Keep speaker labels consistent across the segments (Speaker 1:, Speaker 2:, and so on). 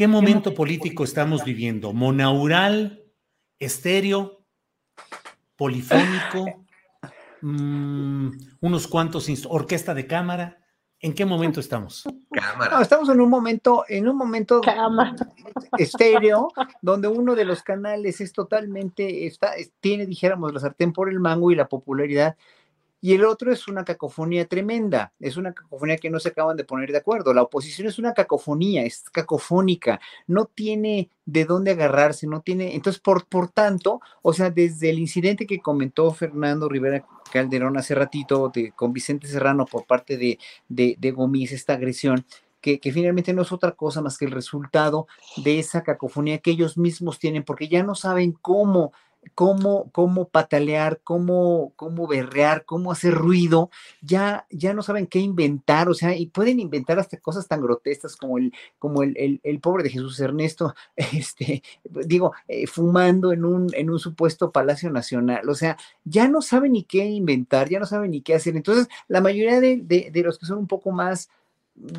Speaker 1: ¿qué momento político estamos viviendo? ¿Monaural? ¿Estéreo? ¿Polifónico? Mm, ¿Unos cuantos? ¿Orquesta de cámara? ¿En qué momento estamos?
Speaker 2: No, estamos en un momento, en un momento estéreo, donde uno de los canales es totalmente, está, es- tiene, dijéramos, la sartén por el mango y la popularidad, y el otro es una cacofonía tremenda, es una cacofonía que no se acaban de poner de acuerdo. La oposición es una cacofonía, es cacofónica, no tiene de dónde agarrarse, no tiene, entonces, por, por tanto, o sea, desde el incidente que comentó Fernando Rivera Calderón hace ratito con Vicente Serrano por parte de, de, de esta agresión, que, que, finalmente no es otra cosa más que el resultado de esa cacofonía que ellos mismos tienen, porque ya no saben cómo, cómo, cómo patalear, cómo, cómo berrear, cómo hacer ruido, ya, ya no saben qué inventar, o sea, y pueden inventar hasta cosas tan grotescas como el, como el, el, pobre de Jesús Ernesto, este, digo, eh, fumando en un, en un supuesto Palacio Nacional, o sea, ya no saben ni qué inventar, ya no saben ni qué hacer. Entonces, la mayoría de, de, de los que son un poco más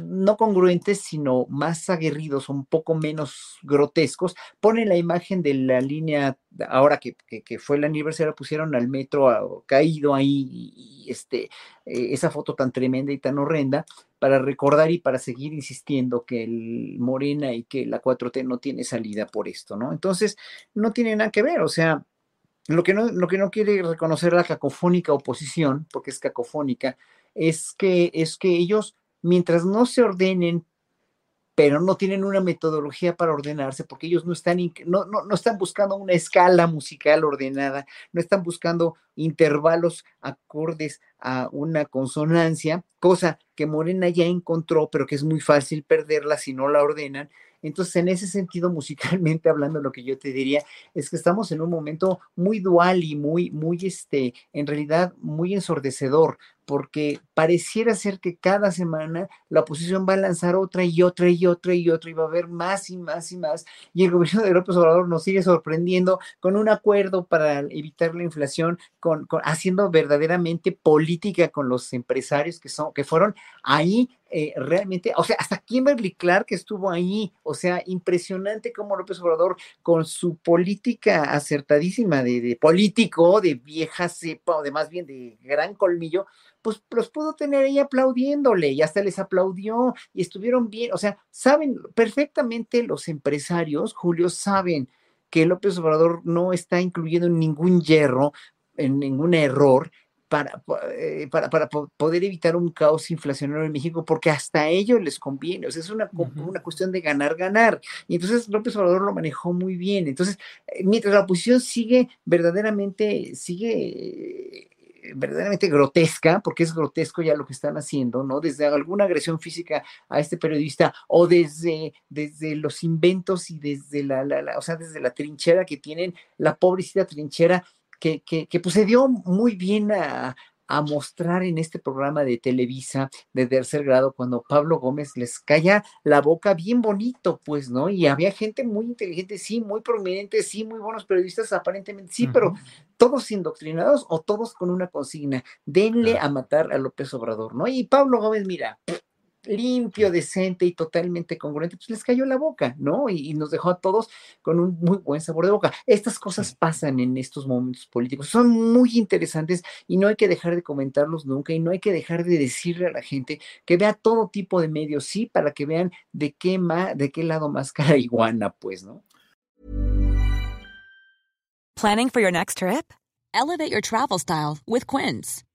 Speaker 2: no congruentes, sino más aguerridos, un poco menos grotescos, ponen la imagen de la línea, ahora que, que, fue el aniversario, pusieron al metro caído ahí, y este, eh, esa foto tan tremenda y tan horrenda, para recordar y para seguir insistiendo que el Morena y que la 4T no tiene salida por esto, ¿no? Entonces, no tiene nada que ver, o sea, lo que no, lo que no quiere reconocer la cacofónica oposición, porque es cacofónica, es que, es que ellos mientras no se ordenen, pero no tienen una metodología para ordenarse, porque ellos no están, no, no, no, están buscando una escala musical ordenada, no están buscando intervalos acordes a una consonancia, cosa que Morena ya encontró, pero que es muy fácil perderla si no la ordenan. Entonces, en ese sentido, musicalmente hablando, lo que yo te diría es que estamos en un momento muy dual y muy, muy, este, en realidad, muy ensordecedor, porque pareciera ser que cada semana la oposición va a lanzar otra y otra y otra y otra y va a haber más y más y más. Y el gobierno de López Obrador nos sigue sorprendiendo con un acuerdo para evitar la inflación, con, haciendo verdaderamente política con los empresarios que son, que fueron ahí eh, realmente, o sea, hasta Kimberly Clark estuvo ahí, o sea, impresionante como López Obrador con su política acertadísima de político, de vieja cepa, o de más bien de gran colmillo, pues los pudo tener ahí aplaudiéndole y hasta les aplaudió y estuvieron bien, o sea, saben perfectamente los empresarios, Julio, saben que López Obrador no está incluyendo ningún hierro, en ningún error, para, eh, para, para, poder evitar un caos inflacionario en México, porque hasta a ellos les conviene, o sea, es una, uh -huh. una cuestión de ganar, ganar. Y entonces López Obrador lo manejó muy bien. Entonces, eh, mientras la oposición sigue verdaderamente, sigue verdaderamente grotesca, porque es grotesco ya lo que están haciendo, ¿no? Desde alguna agresión física a este periodista o desde, desde los inventos y desde la, la, o sea, desde la trinchera que tienen, la pobrecita trinchera que, que, que pues se dio muy bien a, a mostrar en este programa de Televisa de tercer grado cuando Pablo Gómez les calla la boca bien bonito, pues, ¿no? Y había gente muy inteligente, sí, muy prominente, sí, muy buenos periodistas aparentemente, sí, uh -huh. pero todos indoctrinados o todos con una consigna, denle a matar a López Obrador, ¿no? Y Pablo Gómez, mira, limpio, decente y totalmente congruente, pues les cayó la boca, ¿no? Y, nos dejó a todos con un muy buen sabor de boca. Estas cosas pasan en estos momentos políticos, son muy interesantes y no hay que dejar de comentarlos nunca y no hay que dejar de decirle a la gente que vea todo tipo de medios, sí, para que vean de qué, de qué lado más cara iguana, pues, ¿no?
Speaker 3: Planning for your next trip? Elevate your travel style with Quince.